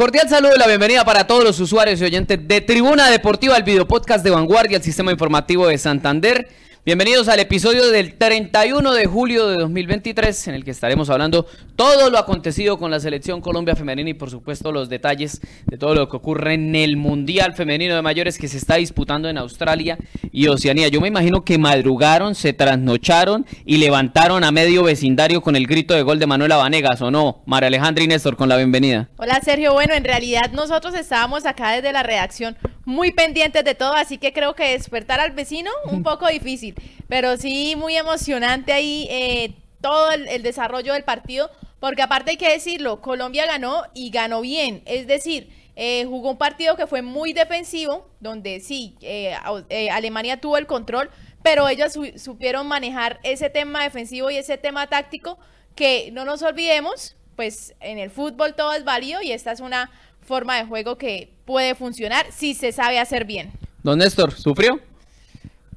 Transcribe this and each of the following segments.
Cordial saludo y la bienvenida para todos los usuarios y oyentes de Tribuna Deportiva, el video podcast de Vanguardia, el sistema informativo de Santander. Bienvenidos al episodio del 31 de julio de 2023 en el que estaremos hablando todo lo acontecido con la selección Colombia femenina y por supuesto los detalles de todo lo que ocurre en el Mundial Femenino de Mayores que se está disputando en Australia y Oceanía. Yo me imagino que madrugaron, se trasnocharon y levantaron a medio vecindario con el grito de gol de Manuela Vanegas, ¿o no? María Alejandra y Néstor, con la bienvenida. Hola Sergio, bueno, en realidad nosotros estábamos acá desde la redacción muy pendientes de todo, así que creo que despertar al vecino un poco difícil, pero sí muy emocionante ahí eh, todo el, desarrollo del partido, porque aparte hay que decirlo, Colombia ganó y ganó bien, es decir, eh, jugó un partido que fue muy defensivo, donde sí, eh, Alemania tuvo el control, pero ellos supieron manejar ese tema defensivo y ese tema táctico que no nos olvidemos, pues en el fútbol todo es válido y esta es una forma de juego que puede funcionar si se sabe hacer bien. Don Néstor, ¿sufrió?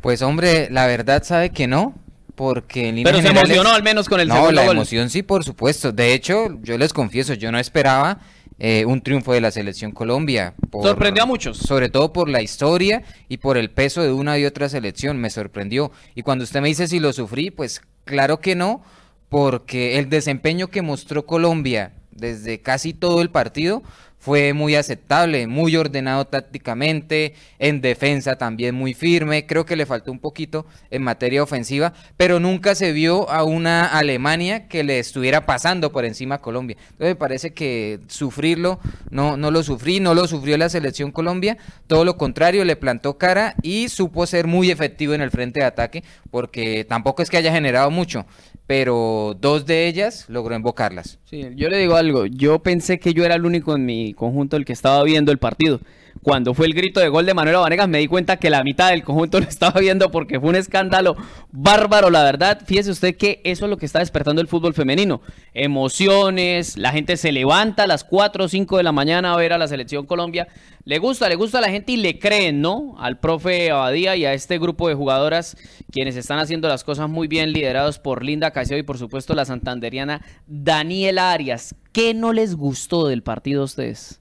Pues hombre, la verdad sabe que no, porque en Pero se emocionó al menos con el no, la emoción sí, por supuesto. De hecho, yo les confieso, yo no esperaba eh, un triunfo de la selección Colombia. sorprendió a muchos. Sobre todo por la historia y por el peso de una y otra selección, me sorprendió. Y cuando usted me dice si lo sufrí, pues claro que no, porque el desempeño que mostró Colombia desde casi todo el partido fue muy aceptable, muy ordenado tácticamente, en defensa también muy firme, creo que le faltó un poquito en materia ofensiva, pero nunca se vio a una Alemania que le estuviera pasando por encima a Colombia. Entonces me parece que sufrirlo, no, no lo sufrí, no lo sufrió la selección Colombia, todo lo contrario, le plantó cara y supo ser muy efectivo en el frente de ataque, porque tampoco es que haya generado mucho, pero dos de ellas logró invocarlas. Sí, yo le digo algo, yo pensé que yo era el único en mi conjunto el que estaba viendo el partido. Cuando fue el grito de gol de Manuel Vanegas me di cuenta que la mitad del conjunto lo estaba viendo porque fue un escándalo bárbaro, la verdad. Fíjese usted que eso es lo que está despertando el fútbol femenino. Emociones, la gente se levanta a las 4 o 5 de la mañana a ver a la selección Colombia. Le gusta, le gusta a la gente y le creen, ¿no? Al profe Abadía y a este grupo de jugadoras quienes están haciendo las cosas muy bien, liderados por Linda Caicedo y por supuesto la santanderiana Daniela Arias. ¿Qué no les gustó del partido a ustedes?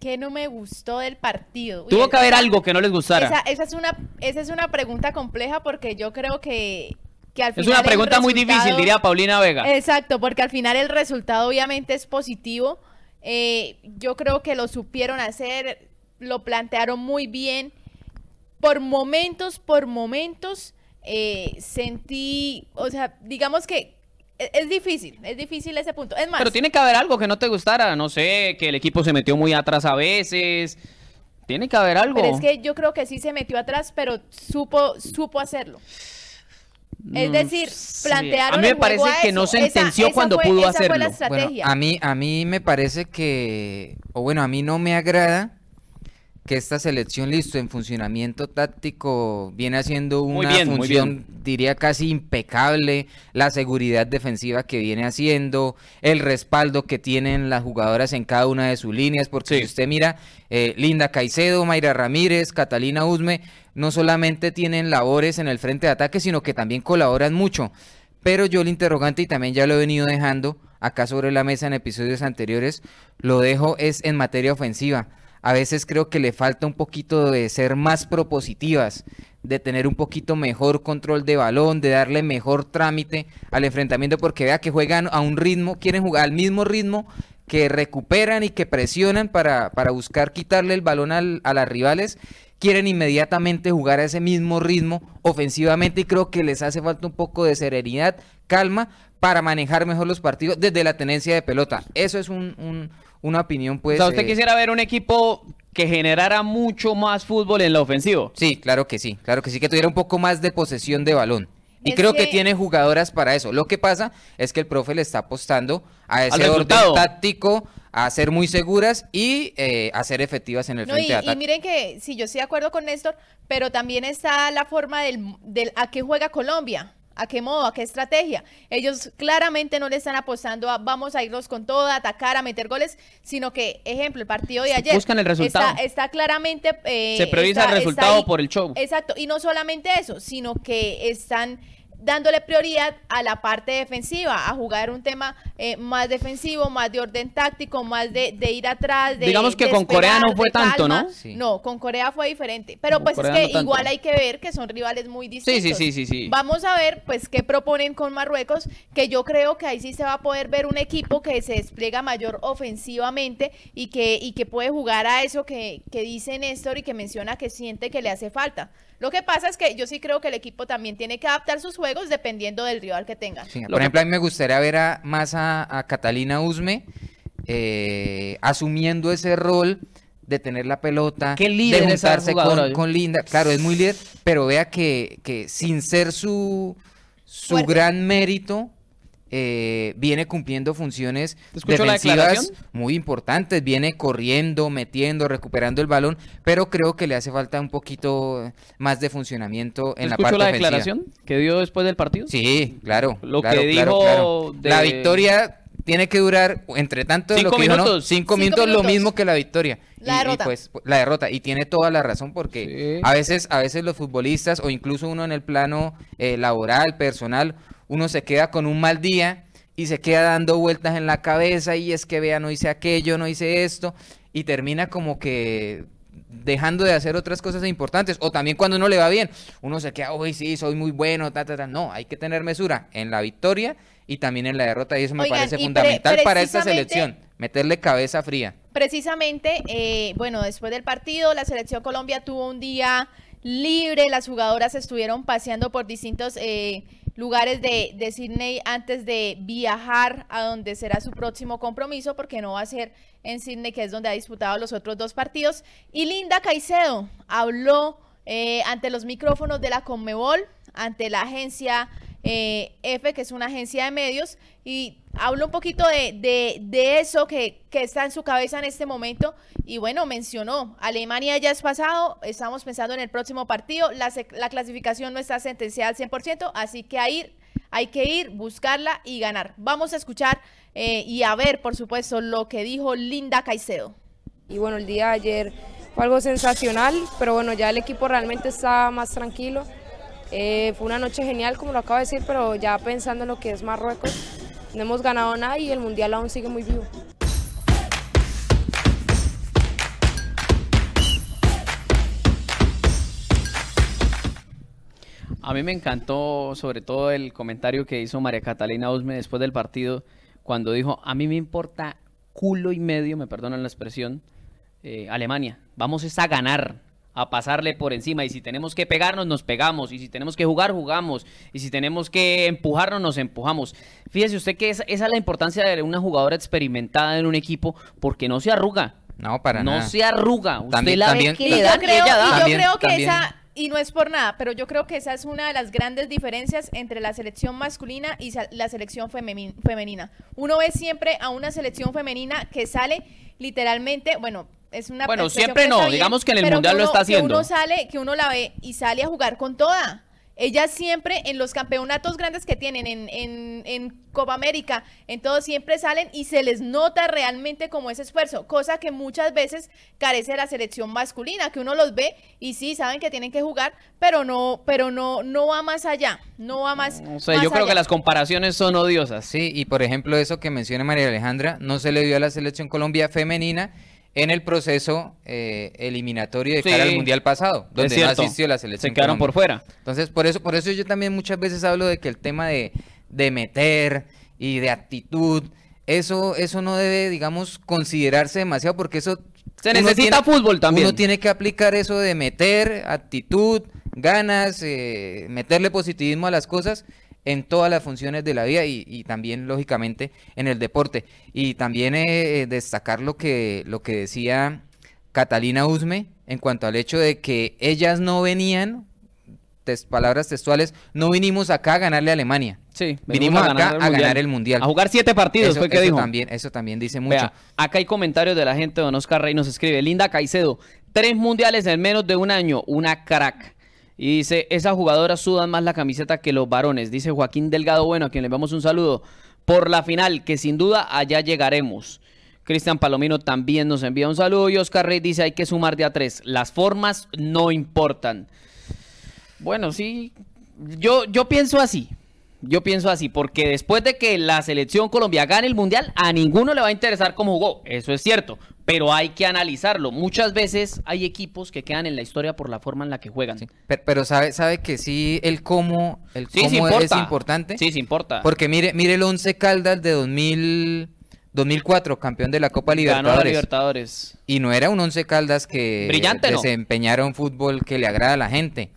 ¿Qué no me gustó del partido? Tuvo que haber algo que no les gustara. Esa, es una, esa es una pregunta compleja porque yo creo que, al final. Es una pregunta muy difícil, diría Paulina Vega. Exacto, porque al final el resultado obviamente es positivo. Eh, yo creo que lo supieron hacer, lo plantearon muy bien. Por momentos, por momentos, eh, sentí, o sea, digamos que es difícil, es difícil ese punto. Es más. Pero tiene que haber algo que no te gustara, no sé, que el equipo se metió muy atrás a veces. Tiene que haber algo. Pero es que yo creo que sí se metió atrás, pero supo, supo hacerlo. Es mm, decir, plantearon. A mí me parece que no sentenció cuando pudo hacerlo. a mí, a mí me parece que, o bueno, a mí no me agrada que esta selección, listo, en funcionamiento táctico, viene haciendo una función, diría casi impecable, la seguridad defensiva que viene haciendo, el respaldo que tienen las jugadoras en cada una de sus líneas, porque si usted mira, eh, Linda Caicedo, Mayra Ramírez, Catalina Usme, no solamente tienen labores en el frente de ataque, sino que también colaboran mucho. Pero yo el interrogante, y también ya lo he venido dejando acá sobre la mesa en episodios anteriores, lo dejo es en materia ofensiva a veces creo que le falta un poquito de ser más propositivas, de tener un poquito mejor control de balón, de darle mejor trámite al enfrentamiento, porque vea que juegan a un ritmo, quieren jugar al mismo ritmo, que recuperan y que presionan para, para buscar quitarle el balón al, a las rivales, quieren inmediatamente jugar a ese mismo ritmo ofensivamente y creo que les hace falta un poco de serenidad, calma, para manejar mejor los partidos desde la tenencia de pelota. Eso es un una opinión pues... O sea, ¿usted quisiera ver un equipo que generara mucho más fútbol en la ofensiva? Sí, claro que sí, claro que sí, que tuviera un poco más de posesión de balón. Y creo que... tiene jugadoras para eso. Lo que pasa es que el profe le está apostando a ese orden táctico, a ser muy seguras y eh, a ser efectivas en el frente de ataque. Y miren que, sí, yo estoy de acuerdo con Néstor, pero también está la forma del, del a qué juega Colombia a qué modo, a qué estrategia. Ellos claramente no le están apostando a vamos a irnos con todo, a atacar, a meter goles, sino que, ejemplo, el partido de ayer. Buscan el resultado. Está, claramente. Eh, Se prioriza el resultado por el show. Exacto. Y no solamente eso, sino que están dándole prioridad a la parte defensiva, a jugar un tema eh, más defensivo, más de orden táctico, más de, ir atrás. De, Digamos que con Corea no fue tanto, ¿no? No, con Corea fue diferente. Pero pues es que igual hay que ver que son rivales muy distintos. Sí, sí, sí, sí, Vamos a ver pues qué proponen con Marruecos, que yo creo que ahí sí se va a poder ver un equipo que se despliega mayor ofensivamente y que, y que puede jugar a eso que, que dice Néstor y que menciona que siente que le hace falta. Lo que pasa es que yo sí creo que el equipo también tiene que adaptar sus juegos dependiendo del rival que tenga. por ejemplo, a mí me gustaría ver a, más a, Catalina Usme eh, asumiendo ese rol de tener la pelota, ¿Qué líder de juntarse con, Linda. Claro, es muy líder, pero vea que, que sin ser su, su gran mérito, eh, viene cumpliendo funciones defensivas muy importantes, viene corriendo, metiendo, recuperando el balón, pero creo que le hace falta un poquito más de funcionamiento en la parte la declaración que dio después del partido? Sí, claro. Lo que dijo La victoria tiene que durar, entre tanto, cinco lo que minutos. cinco, minutos, lo mismo que la victoria. La derrota. pues, la derrota. Y tiene toda la razón porque a veces, a veces los futbolistas o incluso uno en el plano eh, laboral, personal, uno se queda con un mal día y se queda dando vueltas en la cabeza y es que vea, no hice aquello, no hice esto y termina como que dejando de hacer otras cosas importantes o también cuando uno le va bien, uno se queda, uy, sí, soy muy bueno, ta, ta, ta. No, hay que tener mesura en la victoria y también en la derrota y eso me parece fundamental para esta selección, meterle cabeza fría. Precisamente, eh, bueno, después del partido, la selección Colombia tuvo un día libre, las jugadoras estuvieron paseando por distintos... Eh, lugares de, de Sydney antes de viajar a donde será su próximo compromiso, porque no va a ser en Sydney, que es donde ha disputado los otros dos partidos. Y Linda Caicedo habló eh, ante los micrófonos de la Conmebol, ante la agencia eh, que es una agencia de medios, y hablo un poquito de, eso que, está en su cabeza en este momento. Y bueno, mencionó, Alemania ya es pasado, estamos pensando en el próximo partido, la, la clasificación no está sentenciada al 100%, así que hay, hay que ir, buscarla y ganar. Vamos a escuchar eh, y a ver, por supuesto, lo que dijo Linda Caicedo. Y bueno, el día de ayer fue algo sensacional, pero bueno, ya el equipo realmente está más tranquilo. Eh, fue una noche genial, como lo acabo de decir, pero ya pensando en lo que es Marruecos, no hemos ganado nada y el Mundial aún sigue muy vivo. A mí me encantó sobre todo el comentario que hizo María Catalina Usme después del partido, cuando dijo, a mí me importa culo y medio, me perdonan la expresión, eh, Alemania, vamos a ganar, a pasarle por encima. Y si tenemos que pegarnos, nos pegamos. Y si tenemos que jugar, jugamos. Y si tenemos que empujarnos, nos empujamos. Fíjese usted que esa, es la importancia de una jugadora experimentada en un equipo porque no se arruga. No, para no nada. No se arruga. Usted también, la ve que le da, yo creo, yo creo que esa y no es por nada, pero yo creo que esa es una de las grandes diferencias entre la selección masculina y la selección femenina. Uno ve siempre a una selección femenina que sale literalmente, bueno, es una Bueno, siempre no, digamos que en el mundial lo está haciendo. Que uno sale, que uno la ve y sale a jugar con toda. Ellas siempre en los campeonatos grandes que tienen en, en, en, Copa América, en todo siempre salen y se les nota realmente como ese esfuerzo, cosa que muchas veces carece de la selección masculina, que uno los ve y sí saben que tienen que jugar, pero no, pero no, no va más allá, no va más. O sea, yo creo que las comparaciones son odiosas. Sí, y por ejemplo eso que menciona María Alejandra, no se le dio a la selección Colombia femenina en el proceso eh, eliminatorio de cara al mundial pasado, donde no asistió la selección. Se quedaron por fuera. Entonces, por eso, por eso yo también muchas veces hablo de que el tema de, de meter y de actitud, eso, eso no debe, digamos, considerarse demasiado porque eso se necesita fútbol también. Uno tiene que aplicar eso de meter actitud, ganas, eh, meterle positivismo a las cosas en todas las funciones de la vida y, también lógicamente en el deporte. Y también eh, destacar lo que, lo que decía Catalina Usme en cuanto al hecho de que ellas no venían, palabras textuales, no vinimos acá a ganarle a Alemania. Sí, vinimos acá a ganar el mundial. A jugar siete partidos, eso, fue que dijo. También, eso también dice mucho. acá hay comentarios de la gente, don Oscar Rey nos escribe, Linda Caicedo, tres mundiales en menos de un año, una crack. Y dice, esas jugadoras sudan más la camiseta que los varones. Dice Joaquín Delgado, bueno, a quien le damos un saludo. Por la final, que sin duda allá llegaremos. Cristian Palomino también nos envía un saludo. Y Oscar Rey dice, hay que sumar de a tres. Las formas no importan. Bueno, sí, yo, yo pienso así. Yo pienso así, porque después de que la selección Colombia gane el Mundial, a ninguno le va a interesar cómo jugó. Eso es cierto, pero hay que analizarlo. Muchas veces hay equipos que quedan en la historia por la forma en la que juegan. pero, sabe, sabe que sí, el cómo, el cómo es importante. Sí, sí importa. Porque mire, mire el Once Caldas de 2000, 2004, campeón de la Copa Libertadores. Libertadores. Y no era un Once Caldas que Brillante, desempeñara un fútbol que le agrada a la gente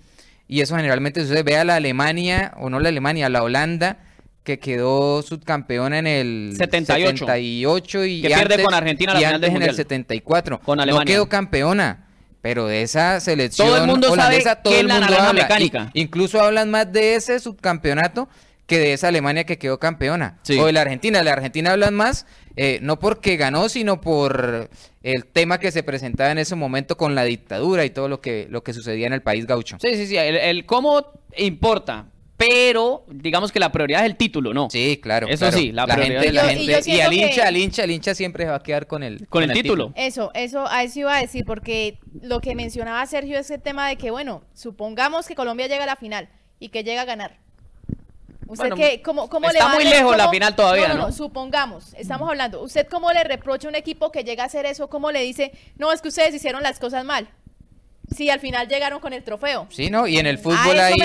y eso generalmente sucede. Ve a la Alemania, o no la Alemania, la Holanda, que quedó subcampeona en el 78, 78 y que pierde con Argentina la y final antes en el 74. Con Alemania. No quedó campeona. Pero de esa selección todo el mundo holandesa, sabe todo el mundo habla. Mecánica. incluso hablan más de ese subcampeonato que de esa Alemania que quedó campeona. O de la Argentina. De la Argentina hablan más, eh, no porque ganó, sino por el tema que se presentaba en ese momento con la dictadura y todo lo que, lo que sucedía en el país gaucho. Sí, sí, sí. El, cómo importa. Pero digamos que la prioridad es el título, ¿no? Sí, claro. Eso sí, la, prioridad la gente. Y, al hincha, al hincha, al hincha siempre se va a quedar con el, con, el, título. Eso, eso, a eso iba a decir, porque lo que mencionaba Sergio es el tema de que, bueno, supongamos que Colombia llega a la final y que llega a ganar ¿Usted cómo, cómo está muy lejos la final todavía, no, no, supongamos, estamos hablando. ¿Usted cómo le reprocha a un equipo que llega a hacer eso? ¿Cómo le dice, no, es que ustedes hicieron las cosas mal? Si al final llegaron con el trofeo. Sí, ¿no? Y en el fútbol hay,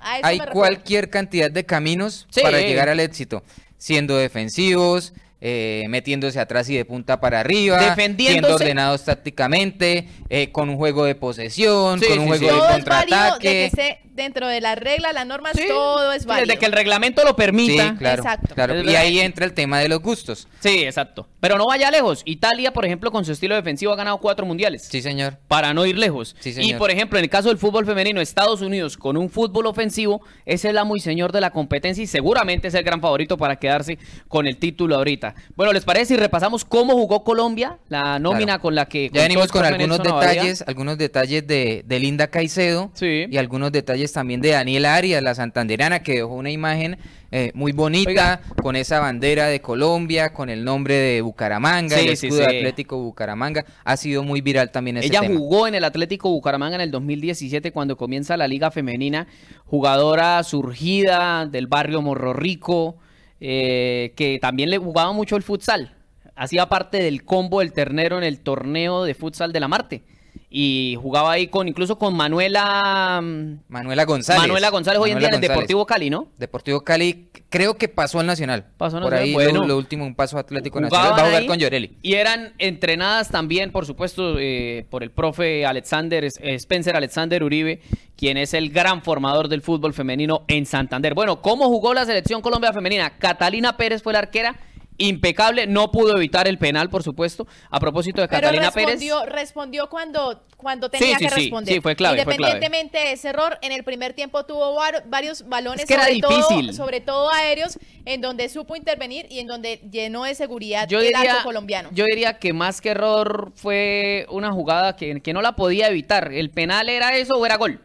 hay cualquier cantidad de caminos para llegar al éxito. Siendo defensivos, eh, metiéndose atrás y de punta para arriba, siendo ordenados tácticamente, eh, con un juego de posesión, con un juego de contraataque. Dentro de las reglas, las normas, todo es válido. Desde que el reglamento lo permita. claro, Claro. Y ahí entra el tema de los gustos. Sí, exacto. Pero no vaya lejos. Italia, por ejemplo, con su estilo defensivo ha ganado cuatro mundiales. Sí, señor. Para no ir lejos. Y, por ejemplo, en el caso del fútbol femenino, Estados Unidos con un fútbol ofensivo es el amo y señor de la competencia y seguramente es el gran favorito para quedarse con el título ahorita. Bueno, ¿les parece si repasamos cómo jugó Colombia, la nómina con la que... Ya venimos con algunos detalles, algunos detalles de, Linda Caicedo y algunos detalles también de Daniela Arias, la santanderana, que dejó una imagen eh, muy bonita con esa bandera de Colombia, con el nombre de Bucaramanga, el escudo de Atlético Bucaramanga. Ha sido muy viral también ese Ella jugó en el Atlético Bucaramanga en el 2017 cuando comienza la Liga Femenina, jugadora surgida del barrio Morro Rico, eh, que también le jugaba mucho el futsal. Hacía parte del combo del ternero en el torneo de futsal de la Marte y jugaba ahí con incluso con Manuela mm, Manuela González. Manuela González hoy en día en el Deportivo Cali, ¿no? Deportivo Cali creo que pasó al Nacional. Pasó al Por ahí lo, último un paso Atlético Nacional va a jugar con Llorelli. Y eran entrenadas también, por supuesto, eh, por el profe Alexander eh, Spencer Alexander Uribe, quien es el gran formador del fútbol femenino en Santander. Bueno, ¿cómo jugó la selección Colombia femenina? Catalina Pérez fue la arquera impecable, no pudo evitar el penal, por supuesto. A propósito de Catalina respondió, Pérez. Respondió cuando, cuando tenía que responder. Sí, fue clave. Independientemente de ese error, en el primer tiempo tuvo varios balones, sobre, todo, sobre todo aéreos, en donde supo intervenir y en donde llenó de seguridad el arco colombiano. Yo diría que más que error fue una jugada que, que no la podía evitar. El penal era eso o era gol.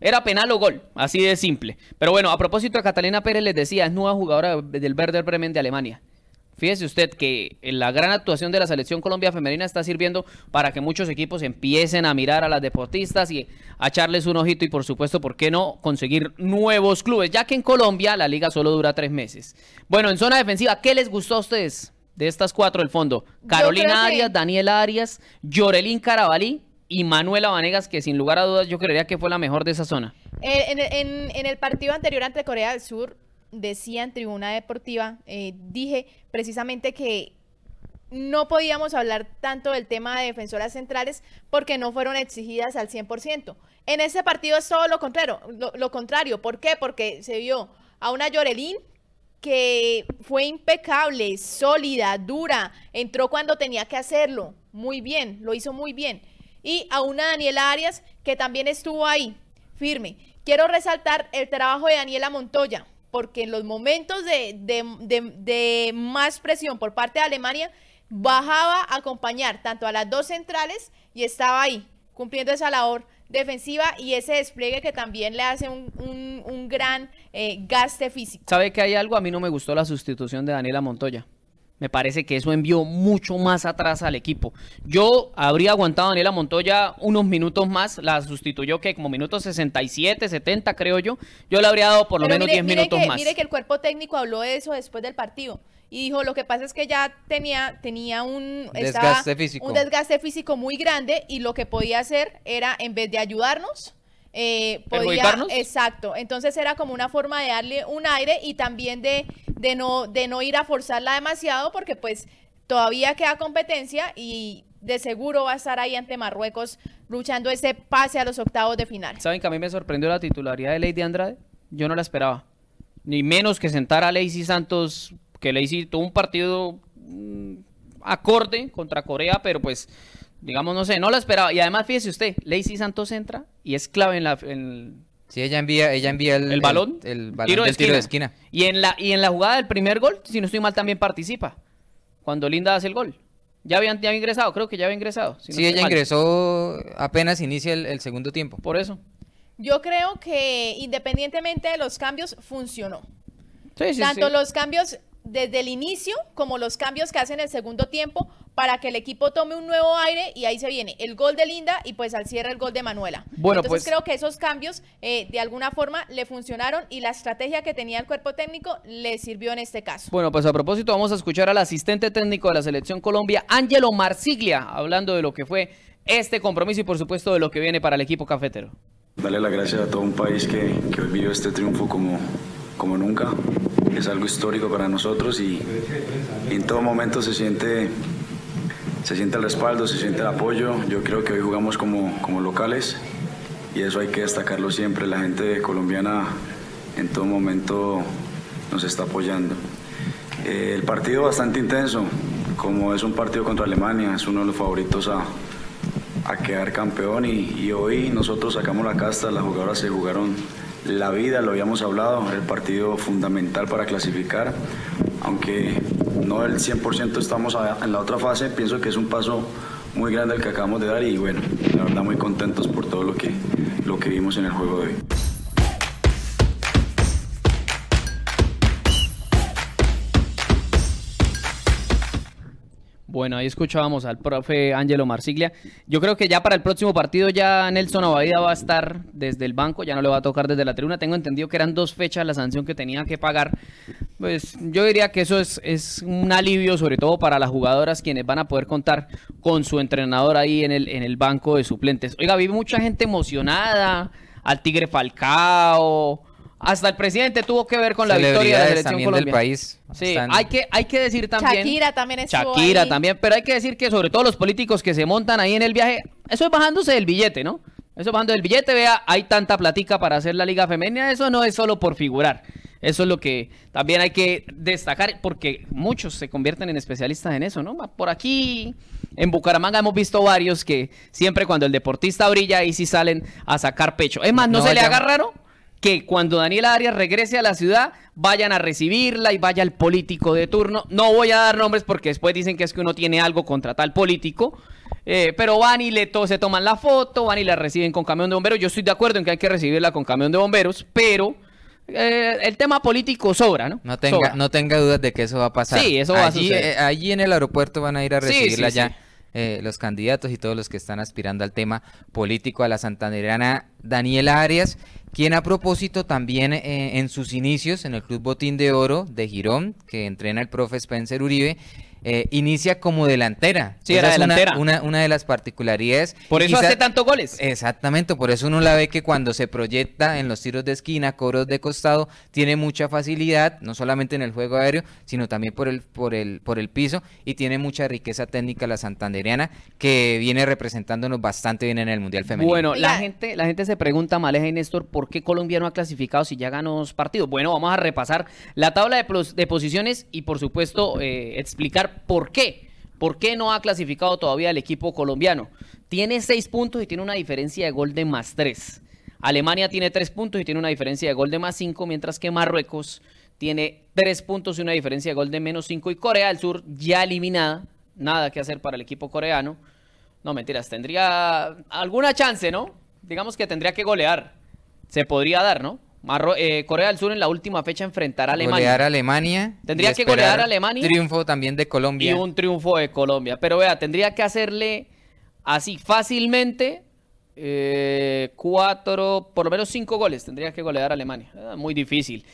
Era penal o gol, así de simple. Pero bueno, a propósito de Catalina Pérez, les decía, es nueva jugadora del Werder Bremen de Alemania. Fíjese usted que la gran actuación de la selección Colombia femenina está sirviendo para que muchos equipos empiecen a mirar a las deportistas y a echarles un ojito y por supuesto, ¿por qué no conseguir nuevos clubes? Ya que en Colombia la liga solo dura tres meses. Bueno, en zona defensiva, ¿qué les gustó a ustedes de estas cuatro del fondo? Carolina Arias, Daniela Arias, Llorelín Carabalí y Manuela Vanegas, que sin lugar a dudas yo creería que fue la mejor de esa zona. Eh, en el partido anterior ante Corea del Sur, decía en Tribuna Deportiva, eh, dije precisamente que no podíamos hablar tanto del tema de defensoras centrales porque no fueron exigidas al 100%. En ese partido es todo lo contrario, lo, contrario. ¿Por qué? Porque se vio a una Llorelín que fue impecable, sólida, dura, entró cuando tenía que hacerlo, muy bien, lo hizo muy bien. Y a una Daniela Arias que también estuvo ahí, firme. Quiero resaltar el trabajo de Daniela Montoya, porque en los momentos de, más presión por parte de Alemania, bajaba a acompañar tanto a las dos centrales y estaba ahí, cumpliendo esa labor defensiva y ese despliegue que también le hace un, gran eh, gaste físico. ¿Sabe que hay algo? A mí no me gustó la sustitución de Daniela Montoya. Me parece que eso envió mucho más atrás al equipo. Yo habría aguantado a Daniela Montoya unos minutos más, la sustituyó que como minutos 67, 70 creo yo. Yo le habría dado por lo menos 10 minutos más. Mire que el cuerpo técnico habló de eso después del partido y dijo lo que pasa es que ya tenía tenía un desgaste físico un desgaste físico muy grande y lo que podía hacer era en vez de ayudarnos eh, podía exacto entonces era como una forma de darle un aire y también de, de no de no ir a forzarla demasiado porque pues todavía queda competencia y de seguro va a estar ahí ante Marruecos luchando ese pase a los octavos de final. ¿Saben que a mí me sorprendió la titularidad de Lady Andrade? Yo no la esperaba. Ni menos que sentar a Lacey Santos que Lacey tuvo un partido mm, acorde contra Corea, pero pues, digamos, no sé, no lo esperaba. Y además, fíjese usted, Lacey Santos entra y es clave en la... Sí, ella envía, ella envía el, balón, el, tiro, de, esquina. Y en, la, y en la jugada del primer gol, si no estoy mal, también participa. Cuando Linda hace el gol. Ya habían, ya ingresado, creo que ya había ingresado. sí, ella ingresó apenas inicia el segundo tiempo. Por eso. Yo creo que independientemente de los cambios, funcionó. Sí, sí, Tanto los cambios desde el inicio como los cambios que hacen en el segundo tiempo para que el equipo tome un nuevo aire y ahí se viene el gol de Linda y pues al cierre el gol de Manuela. Bueno, Entonces pues creo que esos cambios eh, de alguna forma le funcionaron y la estrategia que tenía el cuerpo técnico le sirvió en este caso. Bueno, pues a propósito vamos a escuchar al asistente técnico de la selección Colombia, Ángelo Marsiglia, hablando de lo que fue este compromiso y por supuesto de lo que viene para el equipo cafetero. Darle las gracias a todo un país que, que hoy vivió este triunfo como, como nunca es algo histórico para nosotros y, en todo momento se siente, se siente el respaldo, se siente el apoyo. Yo creo que hoy jugamos como, como locales y eso hay que destacarlo siempre. La gente colombiana en todo momento nos está apoyando. Eh, el partido bastante intenso, como es un partido contra Alemania, es uno de los favoritos a, a quedar campeón y, y, hoy nosotros sacamos la casta, las jugadoras se jugaron la vida, lo habíamos hablado, el partido fundamental para clasificar, aunque no el 100% estamos en la otra fase, pienso que es un paso muy grande el que acabamos de dar y bueno, la verdad muy contentos por todo lo que, lo que vimos en el juego de hoy. Bueno, ahí escuchábamos al profe Ángelo Marsiglia. Yo creo que ya para el próximo partido ya Nelson Abadía va a estar desde el banco, ya no le va a tocar desde la tribuna. Tengo entendido que eran dos fechas la sanción que tenía que pagar. Pues yo diría que eso es, es un alivio, sobre todo para las jugadoras quienes van a poder contar con su entrenador ahí en el, en el banco de suplentes. Oiga, vi mucha gente emocionada, al Tigre Falcao, hasta el presidente tuvo que ver con la victoria de la selección del país. Sí, hay que, hay que decir también. Shakira también estuvo Shakira también, pero hay que decir que sobre todo los políticos que se montan ahí en el viaje, eso es bajándose del billete, ¿no? Eso bajando del billete, vea, hay tanta platica para hacer la liga femenina, eso no es solo por figurar. Eso es lo que también hay que destacar, porque muchos se convierten en especialistas en eso, ¿no? Por aquí, en Bucaramanga hemos visto varios que siempre cuando el deportista brilla, ahí sí salen a sacar pecho. Es más, ¿no, se le haga raro? Que cuando Daniela Arias regrese a la ciudad vayan a recibirla y vaya el político de turno. No voy a dar nombres porque después dicen que es que uno tiene algo contra tal político. Eh, pero van y le to se toman la foto, van y la reciben con camión de bomberos. Yo estoy de acuerdo en que hay que recibirla con camión de bomberos, pero eh, el tema político sobra, ¿no? No tenga, no tenga dudas de que eso va a pasar. Sí, eso va a suceder. Eh, allí en el aeropuerto van a ir a recibirla ya. Los candidatos y todos los que están aspirando al tema político a la santandereana Daniela Arias quien a propósito también eh, en sus inicios en el Club Botín de Oro de Girón, que entrena el profe Spencer Uribe, eh, inicia como delantera. Sí, era delantera. Una, una, de las particularidades. Por eso hace tantos goles. Exactamente, por eso uno la ve que cuando se proyecta en los tiros de esquina, coros de costado, tiene mucha facilidad, no solamente en el juego aéreo, sino también por el, por el, por el piso, y tiene mucha riqueza técnica la santandereana, que viene representándonos bastante bien en el Mundial Femenino. Bueno, la gente, la gente se pregunta, Maleja y Néstor, ¿por qué Colombia no ha clasificado si ya ganó dos partidos? Bueno, vamos a repasar la tabla de, de posiciones y por supuesto eh, explicar por qué. ¿Por qué no ha clasificado todavía el equipo colombiano? Tiene seis puntos y tiene una diferencia de gol de más tres. Alemania tiene tres puntos y tiene una diferencia de gol de más cinco, mientras que Marruecos tiene tres puntos y una diferencia de gol de menos cinco. Y Corea del Sur ya eliminada. Nada que hacer para el equipo coreano. No, mentiras, tendría alguna chance, ¿no? Digamos que tendría que golear. Se podría dar, ¿no? Eh, Corea del Sur en la última fecha enfrentará a Alemania. Golear a Alemania. Tendría que golear a Alemania. Triunfo también de Colombia. Y un triunfo de Colombia. Pero vea, tendría que hacerle así fácilmente eh, cuatro, por lo menos cinco goles. Tendría que golear a Alemania. Ah, muy difícil.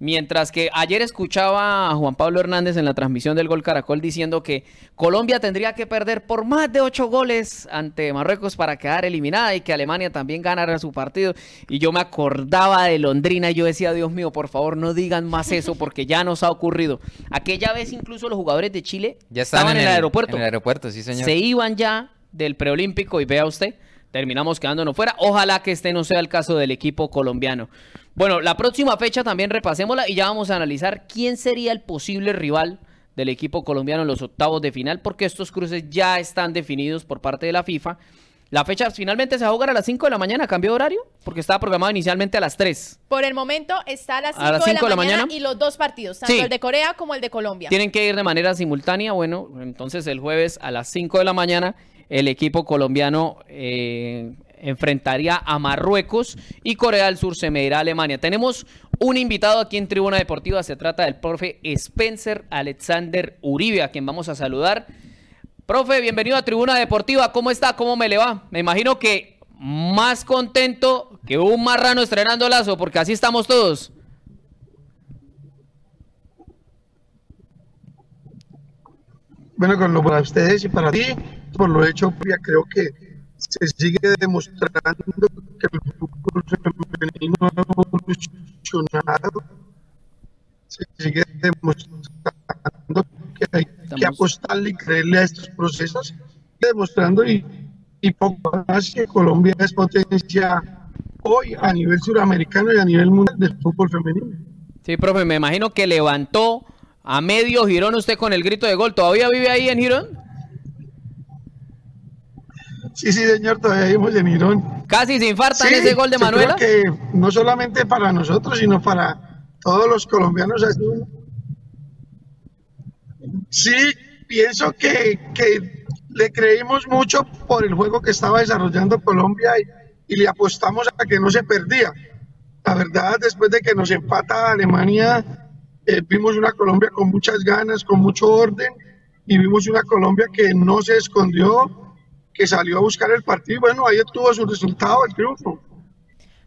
Mientras que ayer escuchaba a Juan Pablo Hernández en la transmisión del Gol Caracol diciendo que Colombia tendría que perder por más de ocho goles ante Marruecos para quedar eliminada y que Alemania también ganara su partido. Y yo me acordaba de Londrina y yo decía, Dios mío, por favor no digan más eso porque ya nos ha ocurrido. Aquella vez incluso los jugadores de Chile ya estaban, en, el, aeropuerto. En el aeropuerto, sí señor. Se iban ya del preolímpico y vea usted, terminamos quedándonos fuera. Ojalá que este no sea el caso del equipo colombiano. Bueno, la próxima fecha también repasémosla y ya vamos a analizar quién sería el posible rival del equipo colombiano en los octavos de final, porque estos cruces ya están definidos por parte de la FIFA. La fecha finalmente se va a jugar a las 5 de la mañana, ¿cambió de horario? Porque estaba programado inicialmente a las 3. Por el momento está a las 5, de, la, mañana, y los dos partidos, tanto el de Corea como el de Colombia. Tienen que ir de manera simultánea. Bueno, entonces el jueves a las 5 de la mañana el equipo colombiano eh, enfrentaría a Marruecos y Corea del Sur se medirá a Alemania. Tenemos un invitado aquí en Tribuna Deportiva, se trata del profe Spencer Alexander Uribe, a quien vamos a saludar. Profe, bienvenido a Tribuna Deportiva, ¿cómo está? ¿Cómo me le va? Me imagino que más contento que un marrano estrenando lazo, porque así estamos todos. Bueno, con lo para ustedes y para ti, por lo hecho, creo que se sigue demostrando que el fútbol femenino ha evolucionado, se sigue demostrando que hay que apostarle y creerle a estos procesos, demostrando y, y poco más que Colombia es potencia hoy a nivel suramericano y a nivel mundial del fútbol femenino. Sí, profe, me imagino que levantó a medio Girón usted con el grito de gol. ¿Todavía vive ahí en Girón? Sí, sí, señor, todavía vimos en Irón. Casi se infarta ese gol de Manuela. que no solamente para nosotros, sino para todos los colombianos. Sí, pienso que, le creímos mucho por el juego que estaba desarrollando Colombia y, le apostamos a que no se perdía. La verdad, después de que nos empata Alemania, eh, vimos una Colombia con muchas ganas, con mucho orden, y vimos una Colombia que no se escondió, que salió a buscar el partido. Bueno, ahí tuvo su resultado, el triunfo.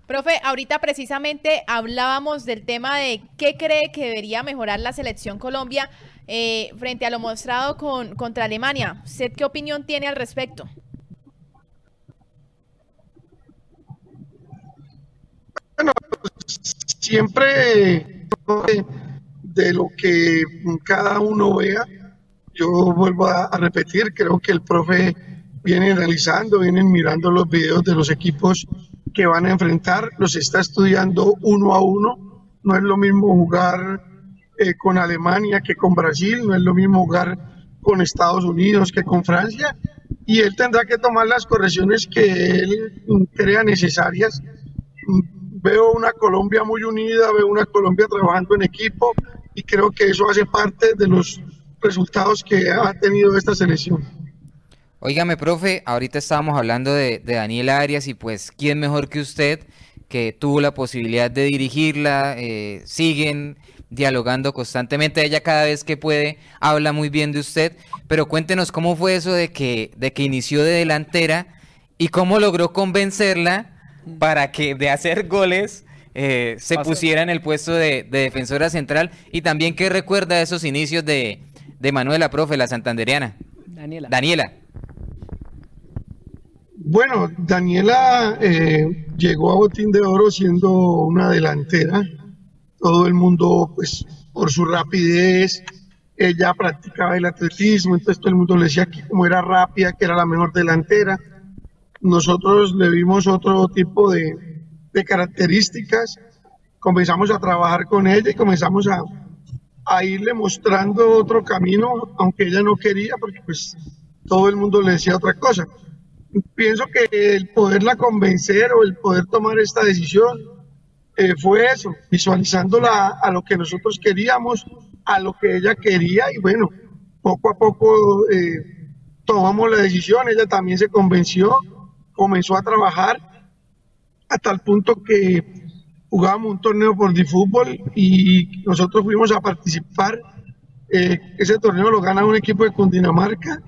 Profe, ahorita precisamente hablábamos del tema de qué cree que debería mejorar la selección Colombia eh, frente a lo mostrado con, contra Alemania. ¿Usted qué opinión tiene al respecto? Bueno, siempre de lo que cada uno vea, yo vuelvo a repetir, creo que el profe vienen realizando, vienen mirando los videos de los equipos que van a enfrentar, los está estudiando uno a uno. No es lo mismo jugar eh, con Alemania que con Brasil, no es lo mismo jugar con Estados Unidos que con Francia, y él tendrá que tomar las correcciones que él crea necesarias. Veo una Colombia muy unida, veo una Colombia trabajando en equipo, y creo que eso hace parte de los resultados que ha tenido esta selección. Óigame, profe, ahorita estábamos hablando de, Daniel Arias y pues, ¿quién mejor que usted que tuvo la posibilidad de dirigirla? Eh, siguen dialogando constantemente. Ella cada vez que puede habla muy bien de usted, pero cuéntenos cómo fue eso de que, de que inició de delantera y cómo logró convencerla para que de hacer goles eh, se pusiera en el puesto de, defensora central y también qué recuerda esos inicios de, de Manuela, profe, la santanderiana. Daniela. Daniela. Bueno, Daniela eh, llegó a Botín de Oro siendo una delantera. Todo el mundo, pues, por su rapidez, ella practicaba el atletismo, entonces todo el mundo le decía que como era rápida, que era la mejor delantera. Nosotros le vimos otro tipo de, de características, comenzamos a trabajar con ella y comenzamos a, a irle mostrando otro camino, aunque ella no quería, porque pues todo el mundo le decía otra cosa pienso que el poderla convencer o el poder tomar esta decisión eh, fue eso, visualizándola a lo que nosotros queríamos, a lo que ella quería y bueno, poco a poco eh, tomamos la decisión, ella también se convenció, comenzó a trabajar hasta el punto que jugábamos un torneo por fútbol y nosotros fuimos a participar. Eh, ese torneo lo gana un equipo de Cundinamarca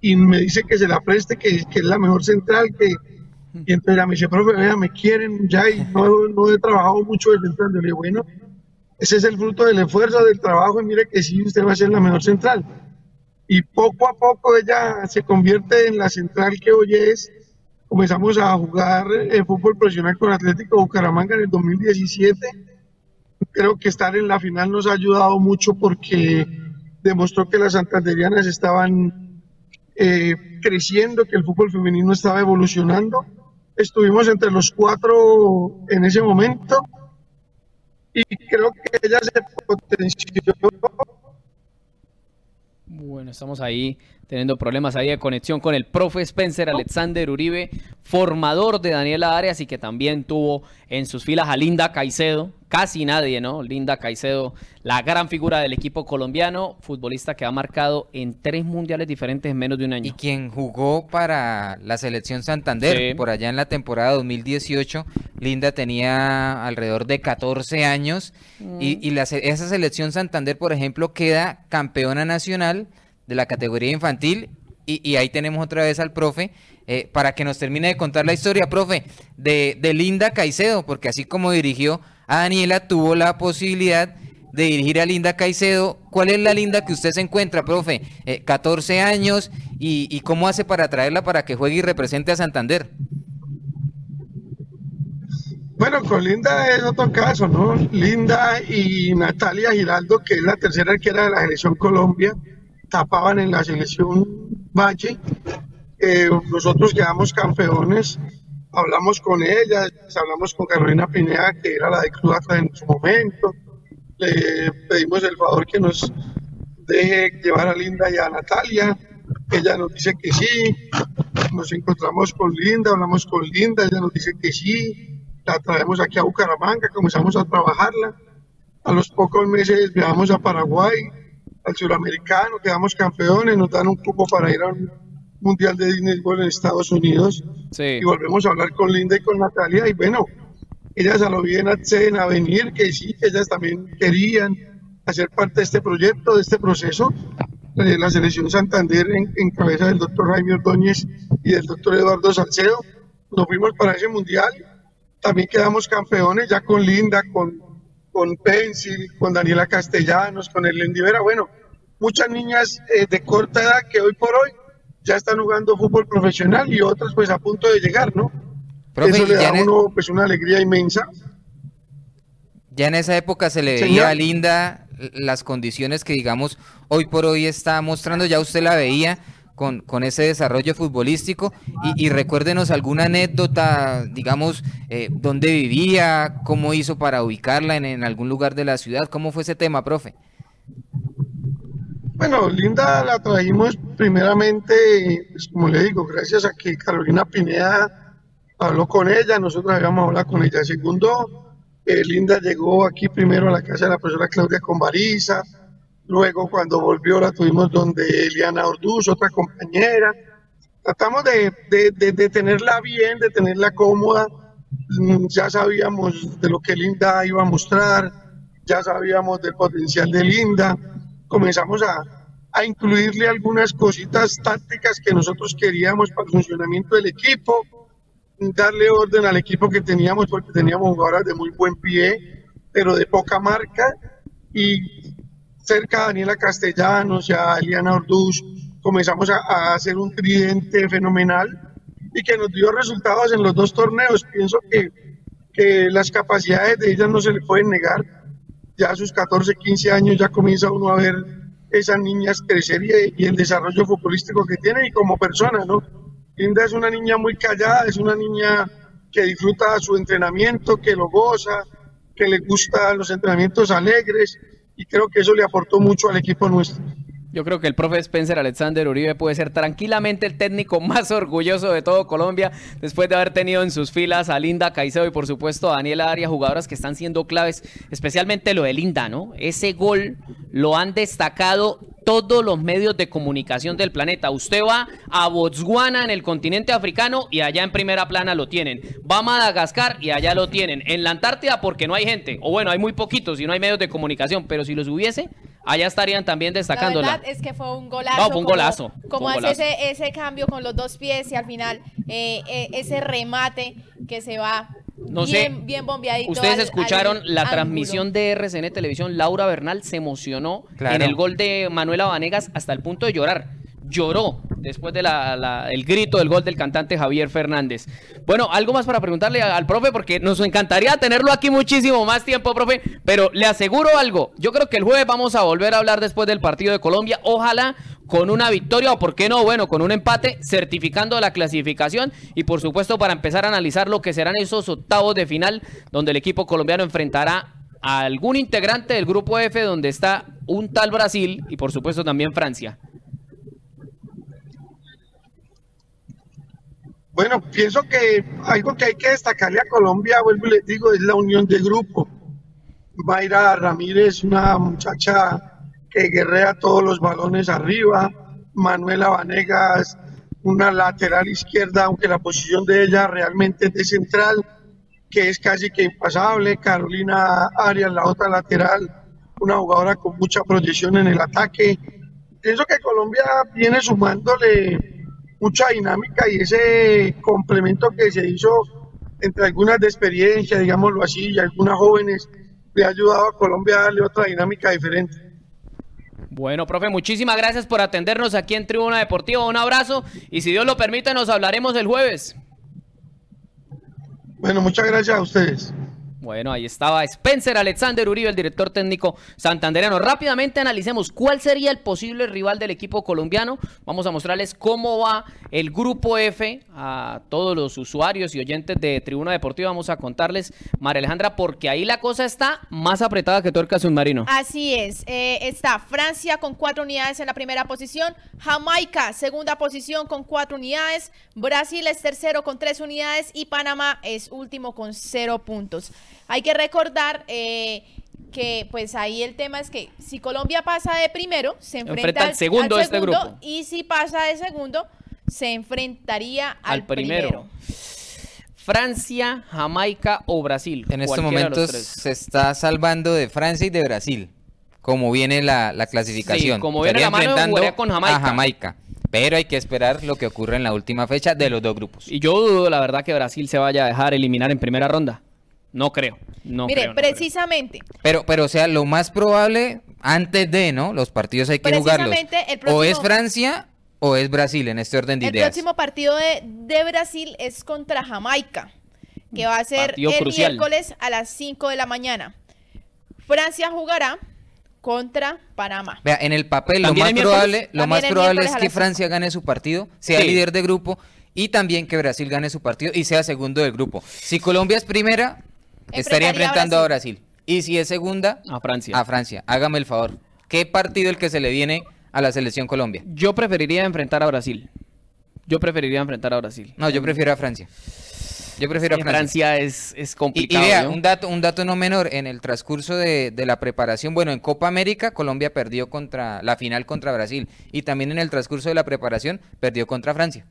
y me dice que se la preste, que, que es la mejor central, que, y entonces me dice, profe, vea, me quieren ya y no, no he trabajado mucho de central. Le digo, bueno, ese es el fruto del esfuerzo, del trabajo y mire que sí, usted va a ser la mejor central. Y poco a poco ella se convierte en la central que hoy es. Comenzamos a jugar el fútbol profesional con Atlético Bucaramanga en el 2017. Creo que estar en la final nos ha ayudado mucho porque demostró que las santanderianas estaban eh, creciendo, que el fútbol femenino estaba evolucionando estuvimos entre los cuatro en ese momento y creo que ella se potenció. Bueno, estamos ahí teniendo problemas ahí de conexión con el profe Spencer Alexander Uribe, formador de Daniela Arias y que también tuvo en sus filas a Linda Caicedo, casi nadie, ¿no? Linda Caicedo, la gran figura del equipo colombiano, futbolista que ha marcado en tres mundiales diferentes en menos de un año. Y quien jugó para la selección Santander, por allá en la temporada 2018, Linda tenía alrededor de 14 años y, mm. esa selección Santander, por ejemplo, queda campeona nacional de la categoría infantil. Y, ahí tenemos otra vez al profe eh, para que nos termine de contar la historia, profe, de, Linda Caicedo, porque así como dirigió a Daniela, tuvo la posibilidad de dirigir a Linda Caicedo. ¿Cuál es la Linda que usted se encuentra, profe? 14 eh, años y, y, cómo hace para traerla para que juegue y represente a Santander. Bueno, con Linda es otro caso, ¿no? Linda y Natalia Giraldo, que es la tercera arquera de la selección Colombia, tapaban en la selección Valle. Eh, nosotros quedamos campeones, hablamos con ellas, hablamos con Carolina Pineda, que era la de Cruz en su momento. Le pedimos el favor que nos deje llevar a Linda y a Natalia. Ella nos dice que sí. Nos encontramos con Linda, hablamos con Linda, ella nos dice que sí. La traemos aquí a Bucaramanga, comenzamos a trabajarla. A los pocos meses viajamos a Paraguay, al suramericano, quedamos campeones, nos dan un cupo para ir a un mundial de Disney World en Estados Unidos. Y volvemos a hablar con Linda y con Natalia y bueno, ellas a lo bien acceden a venir, que sí, ellas también querían hacer parte de este proyecto, de este proceso. Eh, la selección Santander en, cabeza del doctor Jaime Ordóñez y del doctor Eduardo Salcedo, nos fuimos para ese mundial, también quedamos campeones ya con Linda, con con Pencil, con Daniela Castellanos, con el Vera, bueno, muchas niñas eh, de corta edad que hoy por hoy ya están jugando fútbol profesional y otras pues a punto de llegar, ¿no? Eso le da a uno pues una alegría inmensa. Ya en esa época se le veía a Linda las condiciones que digamos hoy por hoy está mostrando, ya usted la veía, con, ese desarrollo futbolístico y, recuérdenos alguna anécdota, digamos, eh, dónde vivía, cómo hizo para ubicarla en, algún lugar de la ciudad, cómo fue ese tema, profe. Bueno, Linda la trajimos primeramente, pues, como le digo, gracias a que Carolina Pineda habló con ella, nosotros habíamos hablado con ella. Segundo, eh, Linda llegó aquí primero a la casa de la profesora Claudia Convariza, Luego, cuando volvió, la tuvimos donde Eliana Orduz, otra compañera. Tratamos de, de, tenerla bien, de tenerla cómoda. Mm, ya sabíamos de lo que Linda iba a mostrar, ya sabíamos del potencial de Linda. Comenzamos a, a incluirle algunas cositas tácticas que nosotros queríamos para el funcionamiento del equipo, darle orden al equipo que teníamos, porque teníamos jugadoras de muy buen pie, pero de poca marca, y cerca a Daniela Castellanos y a Eliana Orduz, comenzamos a, hacer un tridente fenomenal y que nos dio resultados en los dos torneos. Pienso que, que las capacidades de ellas no se le pueden negar. Ya a sus 14, 15 años ya comienza uno a ver esas niñas crecer y, el desarrollo futbolístico que tienen y como persona, ¿no? Linda es una niña muy callada, es una niña que disfruta su entrenamiento, que lo goza, que le gustan los entrenamientos alegres y creo que eso le aportó mucho al equipo nuestro. Yo creo que el profe Spencer Alexander Uribe puede ser tranquilamente el técnico más orgulloso de todo Colombia después de haber tenido en sus filas a Linda Caicedo y por supuesto a Daniela Arias, jugadoras que están siendo claves, especialmente lo de Linda, ¿no? Ese gol lo han destacado todos los medios de comunicación del planeta. Usted va a Botswana en el continente africano y allá en primera plana lo tienen. Va a Madagascar y allá lo tienen. En la Antártida porque no hay gente, o bueno, hay muy poquitos y no hay medios de comunicación, pero si los hubiese, allá estarían también destacándola. La verdad es que fue un golazo. fue un golazo. Como, hace Ese, ese, cambio con los dos pies y al final eh, eh, ese remate que se va no bien, sé, bien bombeadito. Ustedes escucharon la transmisión de RCN Televisión. Laura Bernal se emocionó en el gol de Manuela Vanegas hasta el punto de llorar lloró después del el grito del gol del cantante Javier Fernández. Bueno, algo más para preguntarle al, profe, porque nos encantaría tenerlo aquí muchísimo más tiempo, profe, pero le aseguro algo, yo creo que el jueves vamos a volver a hablar después del partido de Colombia, ojalá con una victoria o por qué no, bueno, con un empate, certificando la clasificación y por supuesto para empezar a analizar lo que serán esos octavos de final donde el equipo colombiano enfrentará a algún integrante del grupo F donde está un tal Brasil y por supuesto también Francia. Bueno, pienso que algo que hay que destacarle a Colombia, vuelvo y les digo, es la unión de grupo. Mayra Ramírez, una muchacha que guerrea todos los balones arriba. Manuela Vanegas, una lateral izquierda, aunque la posición de ella realmente es de central, que es casi que impasable. Carolina Arias, la otra lateral, una jugadora con mucha proyección en el ataque. Pienso que Colombia viene sumándole mucha dinámica y ese complemento que se hizo entre algunas de experiencia, digámoslo así, y algunas jóvenes, le ha ayudado a Colombia a darle otra dinámica diferente. Bueno, profe, muchísimas gracias por atendernos aquí en Tribuna Deportiva. Un abrazo y si Dios lo permite nos hablaremos el jueves. Bueno, muchas gracias a ustedes. Bueno, ahí estaba Spencer Alexander Uribe, el director técnico santandereano. Rápidamente analicemos cuál sería el posible rival del equipo colombiano. Vamos a mostrarles cómo va el grupo F a todos los usuarios y oyentes de Tribuna Deportiva. Vamos a contarles, María Alejandra, porque ahí la cosa está más apretada que tuerca submarino. Así es. Eh, está Francia con cuatro unidades en la primera posición, Jamaica segunda posición con cuatro unidades, Brasil es tercero con tres unidades y Panamá es último con cero puntos. Hay que recordar eh, que pues ahí el tema es que si Colombia pasa de primero, se enfrenta, al, segundo, de este grupo. Y si pasa de segundo, se enfrentaría al, primero. Francia, Jamaica o Brasil. En estos momentos se está salvando de Francia y de Brasil. Como viene la, clasificación. Sí, como viene la mano, con Jamaica. A Jamaica. Pero hay que esperar lo que ocurre en la última fecha de los dos grupos. Y yo dudo, la verdad, que Brasil se vaya a dejar eliminar en primera ronda. No creo. No Mire, precisamente. Pero, pero, o sea, lo más probable, antes de, ¿no? Los partidos hay que jugarlos. O es Francia o es Brasil en este orden de el ideas. El próximo partido de, de, Brasil es contra Jamaica, que va a ser el miércoles a las 5 de la mañana. Francia jugará contra Panamá. Vea, en el papel lo más probable, lo más probable es que Francia gane su partido, sea líder de grupo y también que Brasil gane su partido y sea segundo del grupo. Si Colombia es primera, estaría enfrentando a Brasil. Y si es segunda, a Francia. A Francia. Hágame el favor. ¿Qué partido el que se le viene a la selección Colombia? Yo preferiría enfrentar a Brasil. Yo preferiría enfrentar a Brasil. No, yo prefiero a Francia. Yo prefiero a Francia. Francia es, es complicado. Y, vea, un, dato, un dato no menor, en el transcurso de, de, la preparación, bueno, en Copa América Colombia perdió contra la final contra Brasil y también en el transcurso de la preparación perdió contra Francia.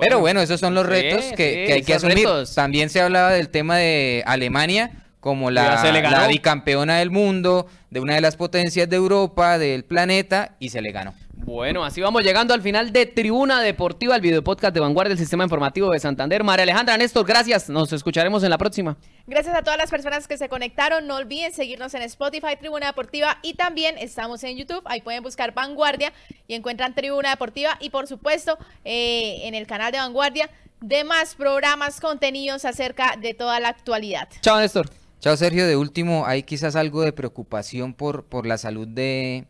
Pero bueno, esos son los retos que, hay que asumir. También se hablaba del tema de Alemania como la, la, bicampeona del mundo, de una de las potencias de Europa, del planeta, y se le ganó. Bueno, así vamos llegando al final de Tribuna Deportiva, el video podcast de Vanguardia del Sistema Informativo de Santander. María Alejandra Néstor, gracias. Nos escucharemos en la próxima. Gracias a todas las personas que se conectaron. No olviden seguirnos en Spotify, Tribuna Deportiva, y también estamos en YouTube. Ahí pueden buscar Vanguardia y encuentran Tribuna Deportiva. Y por supuesto, eh, en el canal de Vanguardia, demás programas, contenidos acerca de toda la actualidad. Chao, Néstor. Chao, Sergio. De último, hay quizás algo de preocupación por, por la salud de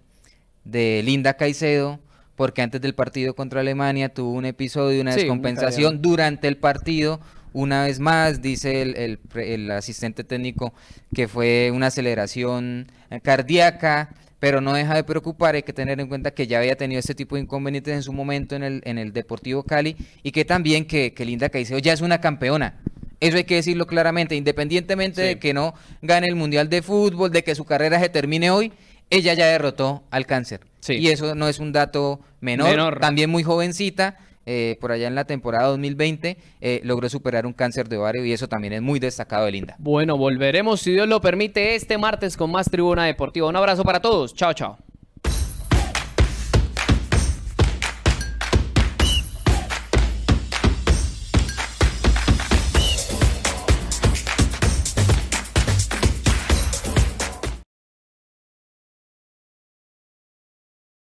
de Linda Caicedo, porque antes del partido contra Alemania tuvo un episodio, una descompensación durante el partido. Una vez más, dice el, asistente técnico que fue una aceleración cardíaca, pero no deja de preocupar, hay que tener en cuenta que ya había tenido este tipo de inconvenientes en su momento en el, en el Deportivo Cali y que también que, que Linda Caicedo ya es una campeona. Eso hay que decirlo claramente, independientemente de que no gane el Mundial de Fútbol, de que su carrera se termine hoy, ella ya derrotó al cáncer. Y eso no es un dato menor, también muy jovencita. Eh, por allá en la temporada 2020 eh, logró superar un cáncer de ovario y eso también es muy destacado de Linda. Bueno, volveremos si Dios lo permite este martes con más Tribuna Deportiva. Un abrazo para todos. Chao, chao.